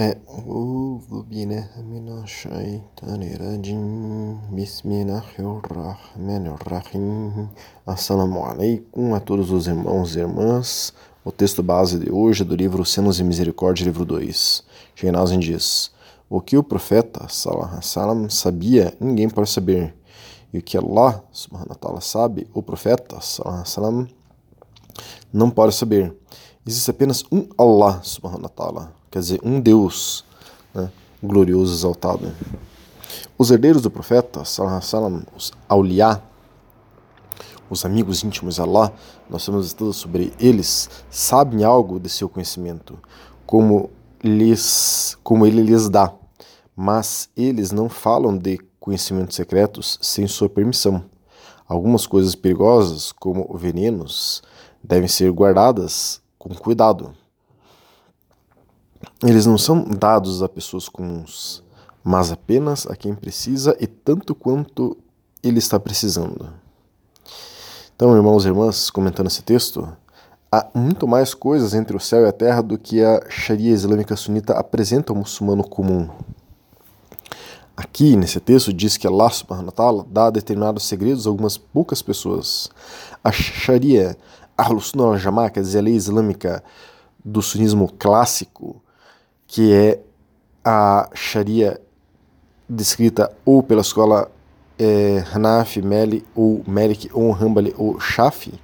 أعوذ بالله من الشيطان الرجيم بسم الله الرحمن الرحيم Assalamu alaikum a todos os irmãos e irmãs. O texto base de hoje é do livro Senos e Misericórdia, livro 2. Sheinazin diz: O que o profeta salam, salam, sabia, ninguém pode saber. E o que Allah subhanahu wa ta'ala sabe, o profeta salam, salam, não pode saber. Existe apenas um Allah subhanahu wa ta'ala quer dizer, um Deus né, glorioso, exaltado. Os herdeiros do profeta, salam, os auliá, os amigos íntimos de Allah, nós temos estudado sobre eles, sabem algo de seu conhecimento, como, lhes, como ele lhes dá, mas eles não falam de conhecimentos secretos sem sua permissão. Algumas coisas perigosas, como venenos, devem ser guardadas com cuidado. Eles não são dados a pessoas comuns, mas apenas a quem precisa e tanto quanto ele está precisando. Então, irmãos e irmãs, comentando esse texto, há muito mais coisas entre o céu e a terra do que a Sharia islâmica sunita apresenta ao muçulmano comum. Aqui, nesse texto, diz que Allah subhanahu wa ta'ala dá determinados segredos a algumas poucas pessoas. A Sharia, Ahlus Sunnah al-Jama'ah, quer dizer, a lei islâmica do sunismo clássico, que é a Sharia descrita ou pela escola é, Hanafi, Meli ou Malik ou Hanbali ou Shafi,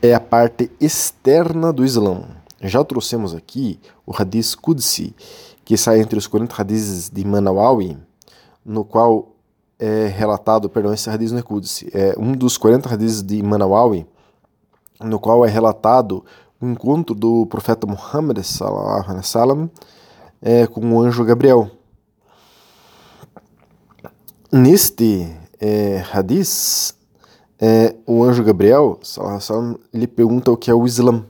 é a parte externa do Islã. Já trouxemos aqui o Hadith Qudsi, que sai entre os 40 hadiths de Manawawi, no qual é relatado, perdão, esse hadith não é Qudsi, é um dos 40 hadiths de Manawawi, no qual é relatado o encontro do profeta Muhammad sallam, é, com o anjo Gabriel. Neste é, hadith, é, o anjo Gabriel sallam, lhe pergunta o que é o Islã.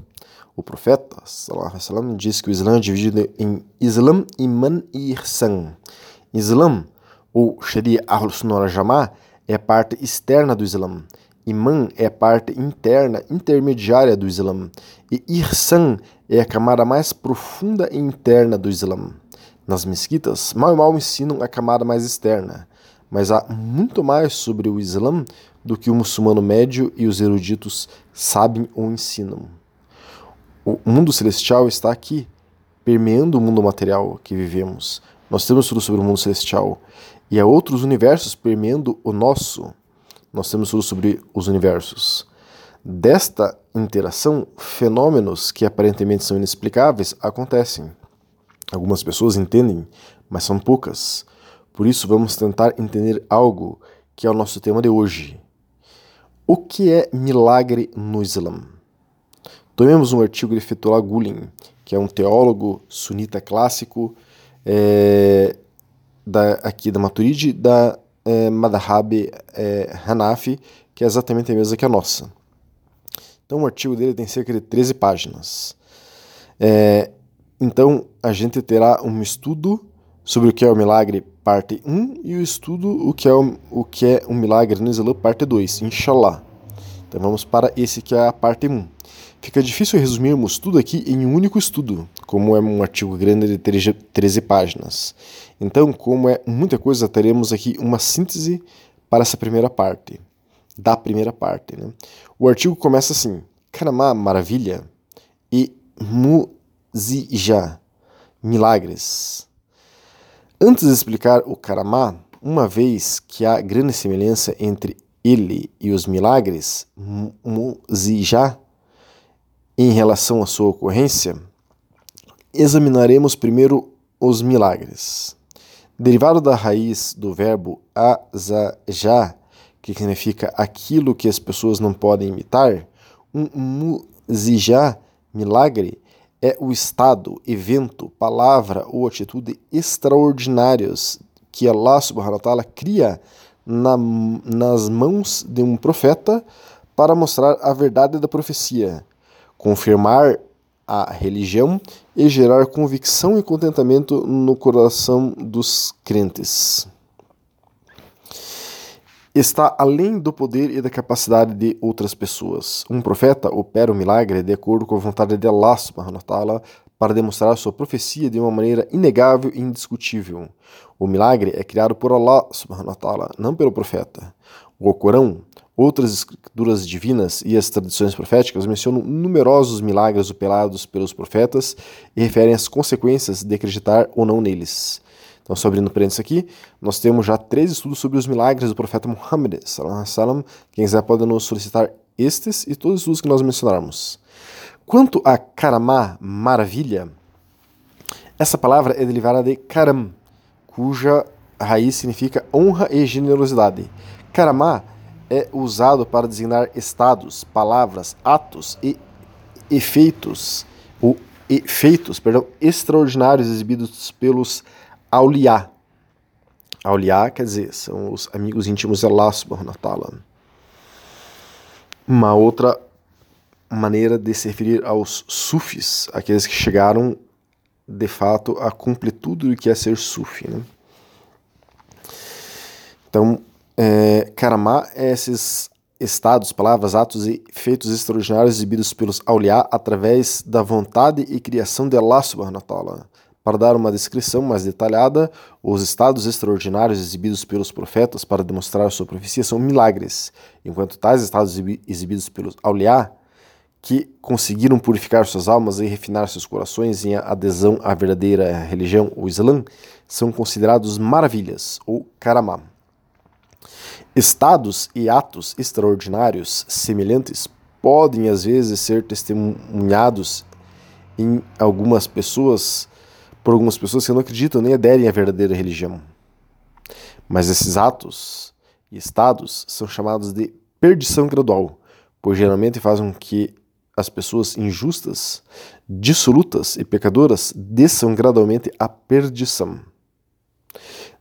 O profeta sallam, diz que o Islã é dividido em Islã, Iman e Ihsan. Islã, ou Sharia Ahl-Sunnah Jama'ah, é a parte externa do Islã Iman é a parte interna, intermediária do Islã, e Ihsan é a camada mais profunda e interna do Islã. Nas mesquitas, mal e mal ensinam a camada mais externa, mas há muito mais sobre o Islã do que o muçulmano médio e os eruditos sabem ou ensinam. O mundo celestial está aqui, permeando o mundo material que vivemos. Nós temos tudo sobre o mundo celestial, e há outros universos permeando o nosso nós temos tudo sobre os universos. Desta interação, fenômenos que aparentemente são inexplicáveis acontecem. Algumas pessoas entendem, mas são poucas. Por isso, vamos tentar entender algo que é o nosso tema de hoje. O que é milagre no Islã? Tomemos um artigo de Fethullah Gulen, que é um teólogo sunita clássico é, da, aqui da Maturidi, da é, Madhab é, Hanafi, que é exatamente a mesma que a nossa. Então o artigo dele tem cerca de 13 páginas. É, então a gente terá um estudo sobre o que é o milagre, parte 1, e o estudo o que é o, o que é um milagre no Islã, parte 2, inshallah. Então vamos para esse que é a parte 1. Fica difícil resumirmos tudo aqui em um único estudo, como é um artigo grande de 13 páginas. Então, como é muita coisa, teremos aqui uma síntese para essa primeira parte, da primeira parte. Né? O artigo começa assim: Karamá, maravilha, e Muzija, milagres. Antes de explicar o Karamá, uma vez que há grande semelhança entre ele e os milagres, Muzija, em relação à sua ocorrência, examinaremos primeiro os milagres. Derivado da raiz do verbo azajá, que significa aquilo que as pessoas não podem imitar, um muzijá, milagre, é o estado, evento, palavra ou atitude extraordinários que Allah subhanahu wa ta'ala cria na, nas mãos de um profeta para mostrar a verdade da profecia confirmar a religião e gerar convicção e contentamento no coração dos crentes. Está além do poder e da capacidade de outras pessoas. Um profeta opera o milagre de acordo com a vontade de Allah subhanahu para demonstrar sua profecia de uma maneira inegável e indiscutível. O milagre é criado por Allah subhanahu não pelo profeta. O Corão, outras escrituras divinas e as tradições proféticas mencionam numerosos milagres operados pelos profetas e referem às consequências de acreditar ou não neles. Então, só abrindo parênteses aqui, nós temos já três estudos sobre os milagres do profeta Muhammad. Salam. Quem quiser pode nos solicitar estes e todos os estudos que nós mencionarmos. Quanto a karamá, maravilha, essa palavra é derivada de karam, cuja raiz significa honra e generosidade. Karamá é usado para designar estados, palavras, atos e efeitos, ou efeitos, perdão, extraordinários exibidos pelos Auliá. Auliá quer dizer, são os amigos íntimos Allah subhanahu wa. Uma outra maneira de se referir aos sufis, aqueles que chegaram de fato à completude do que é ser sufi. Né? Então, é, karamá é esses estados, palavras, atos e feitos extraordinários exibidos pelos auliá através da vontade e criação de Allah subhanahu wa ta'ala. Para dar uma descrição mais detalhada, os estados extraordinários exibidos pelos profetas para demonstrar sua profecia são milagres, enquanto tais estados exibidos pelos auliá, que conseguiram purificar suas almas e refinar seus corações em adesão à verdadeira religião, o Islã, são considerados maravilhas, ou karamá. Estados e atos extraordinários semelhantes podem às vezes ser testemunhados em algumas pessoas por algumas pessoas que não acreditam nem aderem à verdadeira religião. Mas esses atos e estados são chamados de perdição gradual, pois geralmente fazem com que as pessoas injustas, dissolutas e pecadoras desçam gradualmente à perdição.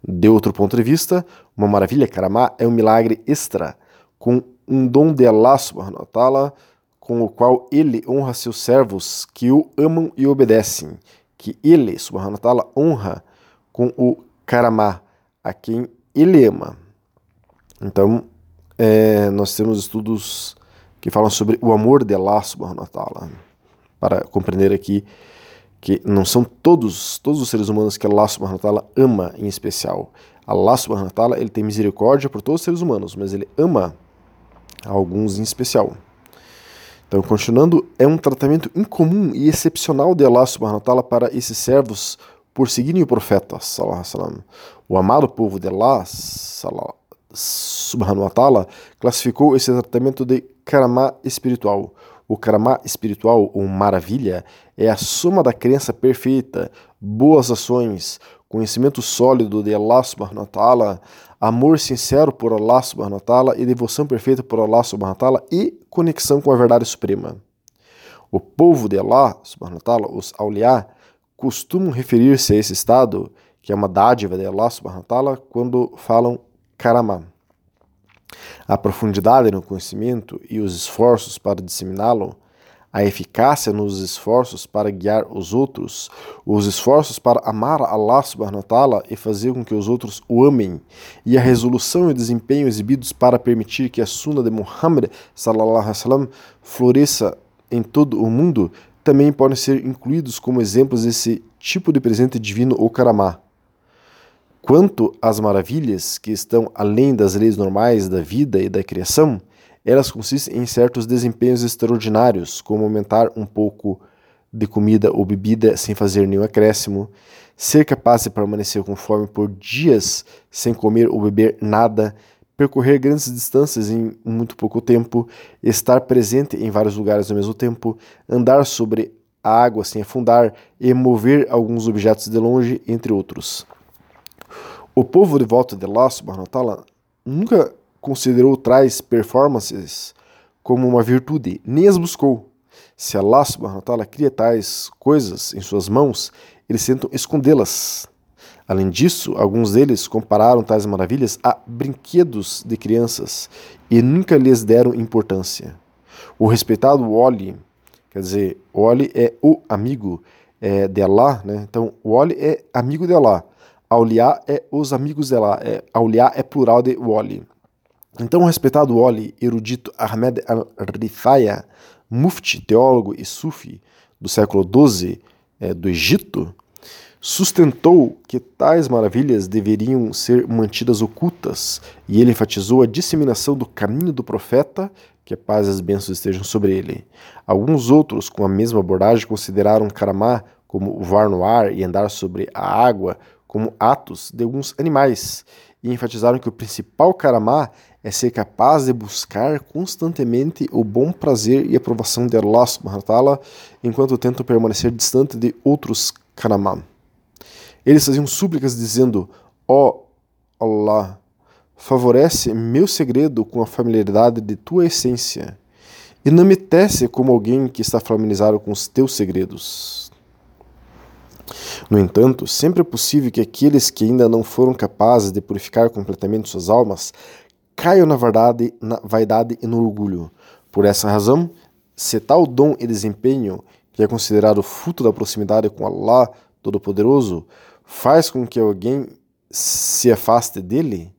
De outro ponto de vista, uma maravilha karamá é um milagre extra, com um dom de Allah subhanahu wa com o qual ele honra seus servos que o amam e obedecem, que ele, subhanahu wa honra com o karamá, a quem ele ama. Então, é, nós temos estudos que falam sobre o amor de Allah subhanahu wa para compreender aqui que não são todos, todos os seres humanos que Allah subhanahu wa ta'ala ama em especial. Allah subhanahu wa ta'ala, ele tem misericórdia por todos os seres humanos, mas ele ama alguns em especial. Então, continuando, é um tratamento incomum e excepcional de Allah subhanahu wa ta'ala para esses servos por seguirem o profeta, O amado povo de Allah, subhanahu wa ta'ala, classificou esse tratamento de karamá espiritual. O karamá espiritual, ou maravilha, é a soma da crença perfeita, boas ações, conhecimento sólido de Allah subhanahu wa ta'ala, amor sincero por Allah subhanahu wa ta'ala e devoção perfeita por Allah subhanahu wa ta'ala e conexão com a verdade suprema. O povo de Allah subhanahu wa ta'ala, os auliá, costumam referir-se a esse estado, que é uma dádiva de Allah subhanahu wa ta'ala, quando falam karamá. A profundidade no conhecimento e os esforços para disseminá-lo a eficácia nos esforços para guiar os outros, os esforços para amar Allah subhanahu wa ta'ala e fazer com que os outros o amem, e a resolução e o desempenho exibidos para permitir que a sunna de Muhammad sallallahu alaihi wasallam floresça em todo o mundo, também podem ser incluídos como exemplos desse tipo de presente divino ou karamá. Quanto às maravilhas que estão além das leis normais da vida e da criação, elas consistem em certos desempenhos extraordinários, como aumentar um pouco de comida ou bebida sem fazer nenhum acréscimo, ser capaz de permanecer com fome por dias sem comer ou beber nada, percorrer grandes distâncias em muito pouco tempo, estar presente em vários lugares ao mesmo tempo, andar sobre a água sem afundar e mover alguns objetos de longe, entre outros. O povo de volta de Allah subhanahu wa nunca considerou tais performances como uma virtude, nem as buscou. Se Allah subhanahu wa cria tais coisas em suas mãos, eles tentam escondê-las. Além disso, alguns deles compararam tais maravilhas a brinquedos de crianças e nunca lhes deram importância. O respeitado Wali, quer dizer, Wali é o amigo é, de Allah, né? então Wali é amigo de Allah. Auliá é os amigos de Allah, é, Auliá é plural de Wali. Então, o respeitado Oli, erudito Ahmed al-Rifaya, mufti, teólogo e sufi do século XII, é, do Egito, sustentou que tais maravilhas deveriam ser mantidas ocultas, e ele enfatizou a disseminação do caminho do profeta, que a paz e as bênçãos estejam sobre ele. Alguns outros, com a mesma abordagem, consideraram Karamá como voar no ar e andar sobre a água como atos de alguns animais, e enfatizaram que o principal Karamá é ser capaz de buscar constantemente o bom prazer e aprovação de Allah subhanahu enquanto tentam permanecer distante de outros Karamá. Eles faziam súplicas dizendo: Ó oh Allah, favorece meu segredo com a familiaridade de tua essência, e não me tece como alguém que está familiarizado com os teus segredos. No entanto, sempre é possível que aqueles que ainda não foram capazes de purificar completamente suas almas caiam na verdade, na vaidade e no orgulho. Por essa razão, se tal dom e desempenho, que é considerado fruto da proximidade com Allah Todo-Poderoso, faz com que alguém se afaste dele,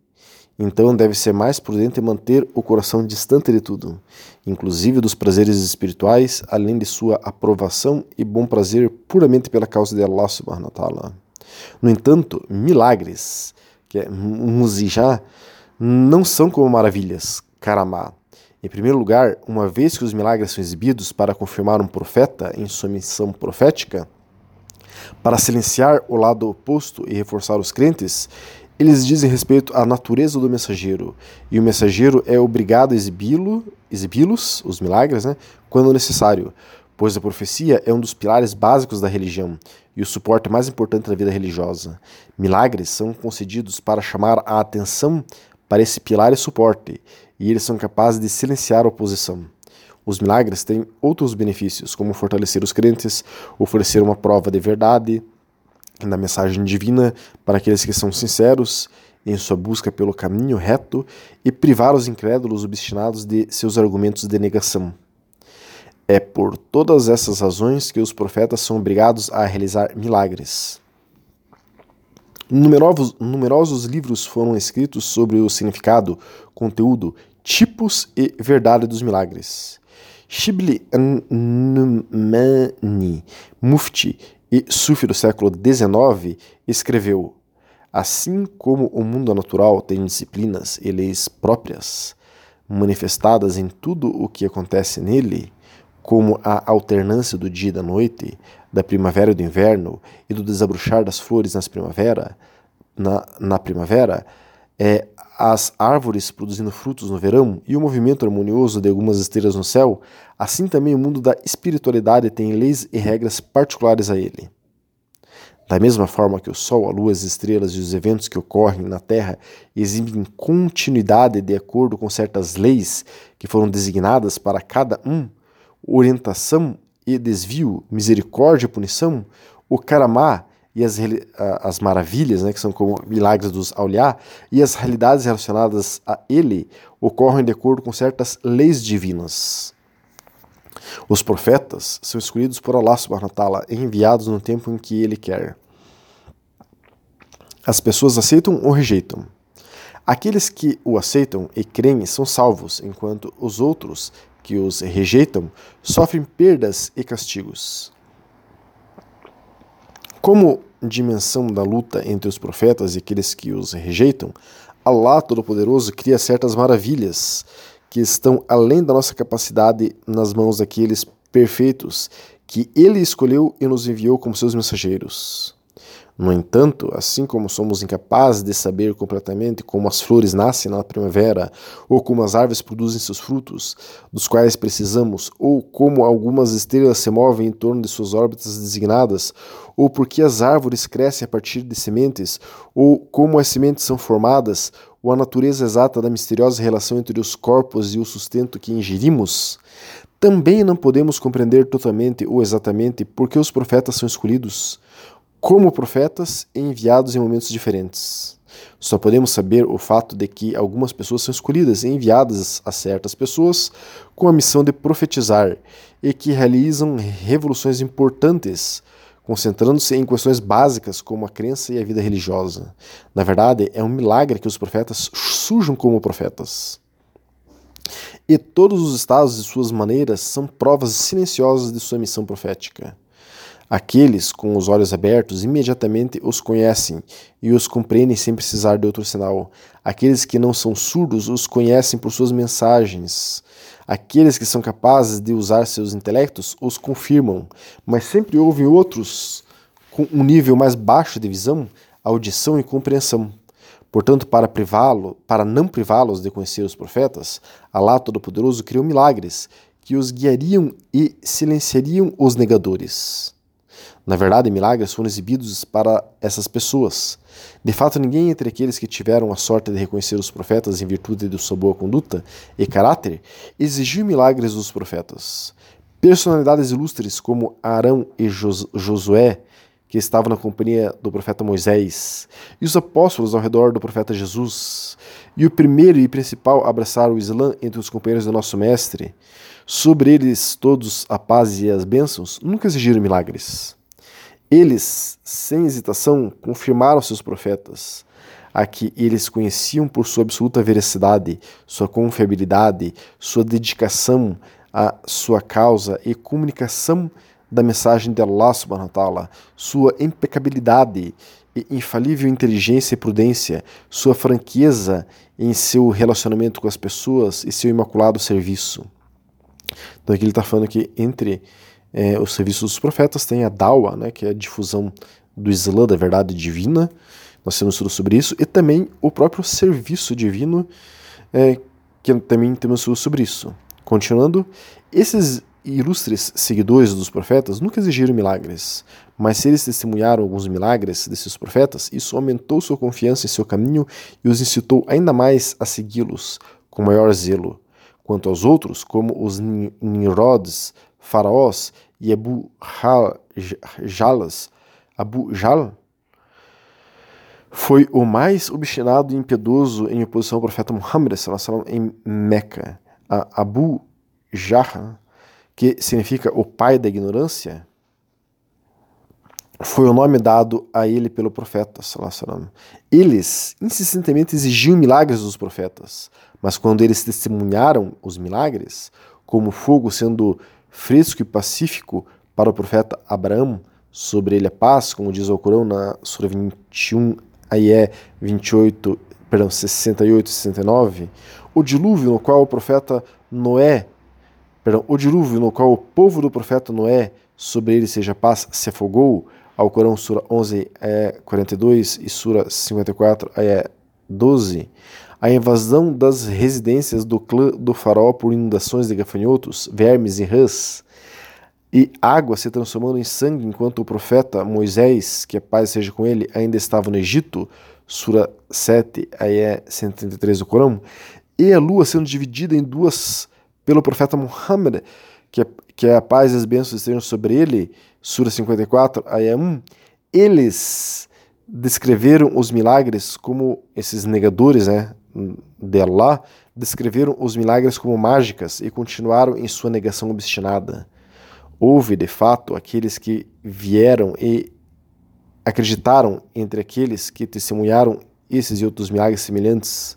então deve ser mais prudente manter o coração distante de tudo, inclusive dos prazeres espirituais, além de sua aprovação e bom prazer puramente pela causa de Allah subhanahu wa ta'ala. No entanto, milagres, que é muzijá, não são como maravilhas, karamá. Em primeiro lugar, uma vez que os milagres são exibidos para confirmar um profeta em sua missão profética, para silenciar o lado oposto e reforçar os crentes, eles dizem respeito à natureza do mensageiro, e o mensageiro é obrigado a exibi-los, exibi os milagres, né, quando necessário, pois a profecia é um dos pilares básicos da religião e o suporte mais importante da vida religiosa. Milagres são concedidos para chamar a atenção para esse pilar e suporte, e eles são capazes de silenciar a oposição. Os milagres têm outros benefícios, como fortalecer os crentes, oferecer uma prova de verdade na mensagem divina para aqueles que são sinceros em sua busca pelo caminho reto e privar os incrédulos obstinados de seus argumentos de negação. É por todas essas razões que os profetas são obrigados a realizar milagres. Numerosos, numerosos livros foram escritos sobre o significado, conteúdo, tipos e verdade dos milagres. Shibli Numani, mufti e sufi do século XIX, escreveu: Assim como o mundo natural tem disciplinas e leis próprias, manifestadas em tudo o que acontece nele, como a alternância do dia e da noite, da primavera e do inverno e do desabrochar das flores nas primavera, na, na primavera, é, as árvores produzindo frutos no verão e o movimento harmonioso de algumas estrelas no céu, assim também o mundo da espiritualidade tem leis e regras particulares a ele. Da mesma forma que o Sol, a Lua, as estrelas e os eventos que ocorrem na Terra exibem continuidade de acordo com certas leis que foram designadas para cada um, orientação e desvio, misericórdia e punição, o Karamá e as, as maravilhas, né, que são como milagres dos Auliá, e as realidades relacionadas a ele ocorrem de acordo com certas leis divinas. Os profetas são escolhidos por Allah subhanahu wa ta'ala e enviados no tempo em que ele quer. As pessoas aceitam ou rejeitam. Aqueles que o aceitam e creem são salvos, enquanto os outros que os rejeitam sofrem perdas e castigos. Como dimensão da luta entre os profetas e aqueles que os rejeitam, Allah Todo-Poderoso cria certas maravilhas que estão além da nossa capacidade nas mãos daqueles perfeitos que Ele escolheu e nos enviou como seus mensageiros. No entanto, assim como somos incapazes de saber completamente como as flores nascem na primavera, ou como as árvores produzem seus frutos, dos quais precisamos, ou como algumas estrelas se movem em torno de suas órbitas designadas, ou porque as árvores crescem a partir de sementes, ou como as sementes são formadas, ou a natureza exata da misteriosa relação entre os corpos e o sustento que ingerimos, também não podemos compreender totalmente ou exatamente por que os profetas são escolhidos como profetas enviados em momentos diferentes. Só podemos saber o fato de que algumas pessoas são escolhidas e enviadas a certas pessoas com a missão de profetizar e que realizam revoluções importantes, concentrando-se em questões básicas como a crença e a vida religiosa. Na verdade, é um milagre que os profetas surjam como profetas. E todos os estados e suas maneiras são provas silenciosas de sua missão profética. Aqueles com os olhos abertos imediatamente os conhecem e os compreendem sem precisar de outro sinal. Aqueles que não são surdos os conhecem por suas mensagens. Aqueles que são capazes de usar seus intelectos os confirmam, mas sempre houve outros com um nível mais baixo de visão, audição e compreensão. Portanto, para privá-lo, para não privá-los de conhecer os profetas, Alá Todo-Poderoso criou milagres que os guiariam e silenciariam os negadores. Na verdade, milagres foram exibidos para essas pessoas. De fato, ninguém entre aqueles que tiveram a sorte de reconhecer os profetas em virtude de sua boa conduta e caráter exigiu milagres dos profetas. Personalidades ilustres como Arão e Josué que estavam na companhia do profeta Moisés, e os apóstolos ao redor do profeta Jesus, e o primeiro e principal abraçar o Islã entre os companheiros do nosso Mestre, sobre eles todos a paz e as bênçãos, nunca exigiram milagres. Eles, sem hesitação, confirmaram seus profetas, a que eles conheciam por sua absoluta veracidade, sua confiabilidade, sua dedicação à sua causa e comunicação da mensagem de Allah subhanahu wa ta'ala, sua impecabilidade e infalível inteligência e prudência, sua franqueza em seu relacionamento com as pessoas e seu imaculado serviço. Então aqui ele está falando que entre é, os serviços dos profetas tem a Dawa, né, que é a difusão do Islã, da verdade divina, nós temos tudo sobre isso, e também o próprio serviço divino, é, que também temos tudo sobre isso. Continuando, esses ilustres seguidores dos profetas nunca exigiram milagres, mas se eles testemunharam alguns milagres desses profetas, isso aumentou sua confiança em seu caminho e os incitou ainda mais a segui-los com maior zelo. Quanto aos outros, como os Nimrods, faraós e Abu Jalas, Abu Jal foi o mais obstinado e impiedoso em oposição ao profeta Muhammad em Meca. A Abu Jahl que significa o pai da ignorância, foi o nome dado a ele pelo profeta. Eles insistentemente exigiam milagres dos profetas, mas quando eles testemunharam os milagres, como fogo sendo fresco e pacífico para o profeta Abraão, sobre ele a paz, como diz o Corão na Sura 21, Ayé 28, perdão, 68 e 69, o dilúvio no qual o profeta Noé perdão, o dilúvio no qual o povo do profeta Noé, sobre ele seja paz, se afogou, ao Corão, Sura 11, é, 42 e Sura 54, é, 12, a invasão das residências do clã do faraó por inundações de gafanhotos, vermes e rãs, e água se transformando em sangue enquanto o profeta Moisés, que a paz seja com ele, ainda estava no Egito, Sura 7, aí é 133 do Corão, e a lua sendo dividida em duas pelo profeta Muhammad, que, é, que é a paz e as bênçãos estejam sobre ele, Sura 54, Ayah 1, eles descreveram os milagres como esses negadores né, de Allah, descreveram os milagres como mágicas e continuaram em sua negação obstinada. Houve, de fato, aqueles que vieram e acreditaram entre aqueles que testemunharam esses e outros milagres semelhantes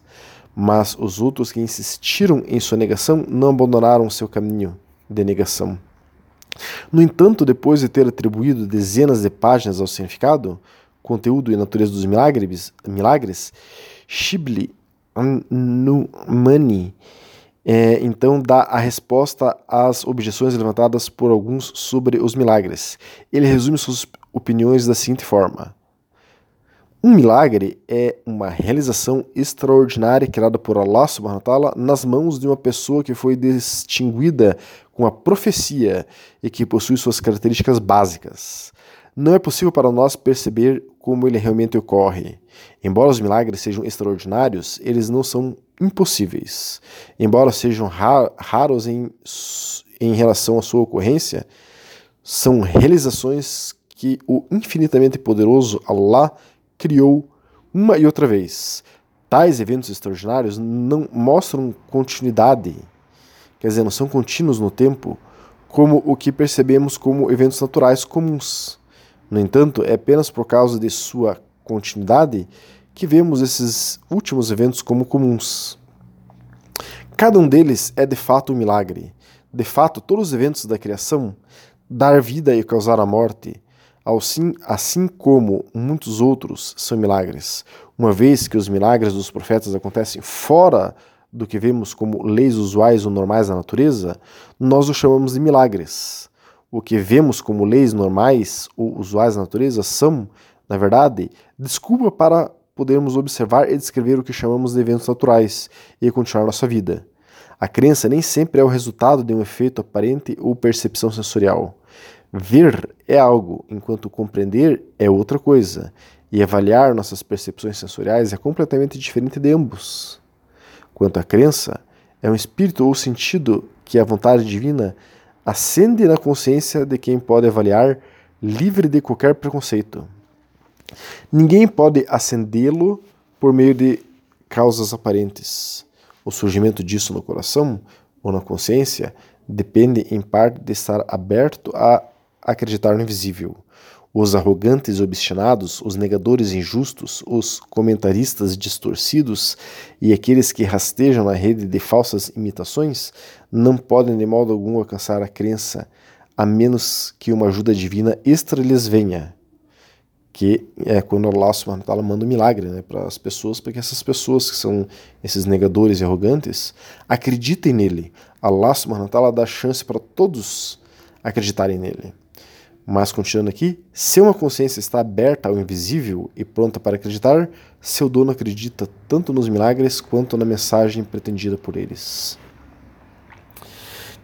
mas os outros que insistiram em sua negação não abandonaram seu caminho de negação. No entanto, depois de ter atribuído dezenas de páginas ao significado, conteúdo e natureza dos milagres, milagres Shibli Numani é, então dá a resposta às objeções levantadas por alguns sobre os milagres. Ele resume suas opiniões da seguinte forma: um milagre é uma realização extraordinária criada por Allah subhanahu wa ta'ala nas mãos de uma pessoa que foi distinguida com a profecia e que possui suas características básicas. Não é possível para nós perceber como ele realmente ocorre. Embora os milagres sejam extraordinários, eles não são impossíveis. Embora sejam raros em, em relação à sua ocorrência, são realizações que o infinitamente poderoso Allah criou uma e outra vez. Tais eventos extraordinários não mostram continuidade, quer dizer, não são contínuos no tempo, como o que percebemos como eventos naturais comuns. No entanto, é apenas por causa de sua continuidade que vemos esses últimos eventos como comuns. Cada um deles é de fato um milagre. De fato, todos os eventos da criação, dar vida e causar a morte, assim, assim como muitos outros são milagres, uma vez que os milagres dos profetas acontecem fora do que vemos como leis usuais ou normais da natureza, nós os chamamos de milagres. O que vemos como leis normais ou usuais da natureza são, na verdade, desculpa para podermos observar e descrever o que chamamos de eventos naturais e continuar nossa vida. A crença nem sempre é o resultado de um efeito aparente ou percepção sensorial. Ver é algo, enquanto compreender é outra coisa, e avaliar nossas percepções sensoriais é completamente diferente de ambos. Quanto à crença, é um espírito ou sentido que a vontade divina acende na consciência de quem pode avaliar, livre de qualquer preconceito. Ninguém pode acendê-lo por meio de causas aparentes. O surgimento disso no coração ou na consciência depende em parte de estar aberto a acreditar no invisível. Os arrogantes e obstinados, os negadores injustos, os comentaristas distorcidos e aqueles que rastejam na rede de falsas imitações não podem de modo algum alcançar a crença, a menos que uma ajuda divina extra lhes venha que é quando Allah subhanahu wa manda um milagre né, para as pessoas, para que essas pessoas que são esses negadores e arrogantes acreditem nele. Allah subhanahu wa dá chance para todos acreditarem nele. Mas continuando aqui, se uma consciência está aberta ao invisível e pronta para acreditar, seu dono acredita tanto nos milagres quanto na mensagem pretendida por eles.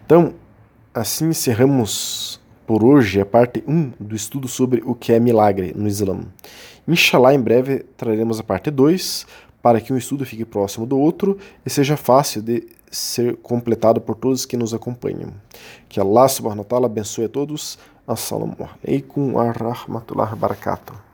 Então, assim encerramos por hoje a parte 1 do estudo sobre o que é milagre no Islã. Inshallah, em breve traremos a parte 2 para que um estudo fique próximo do outro e seja fácil de ser completado por todos que nos acompanham. Que Allah subhanahu wa ta'ala abençoe a todos. Assalamu alaikum wa rahmatullahi wa barakatuh.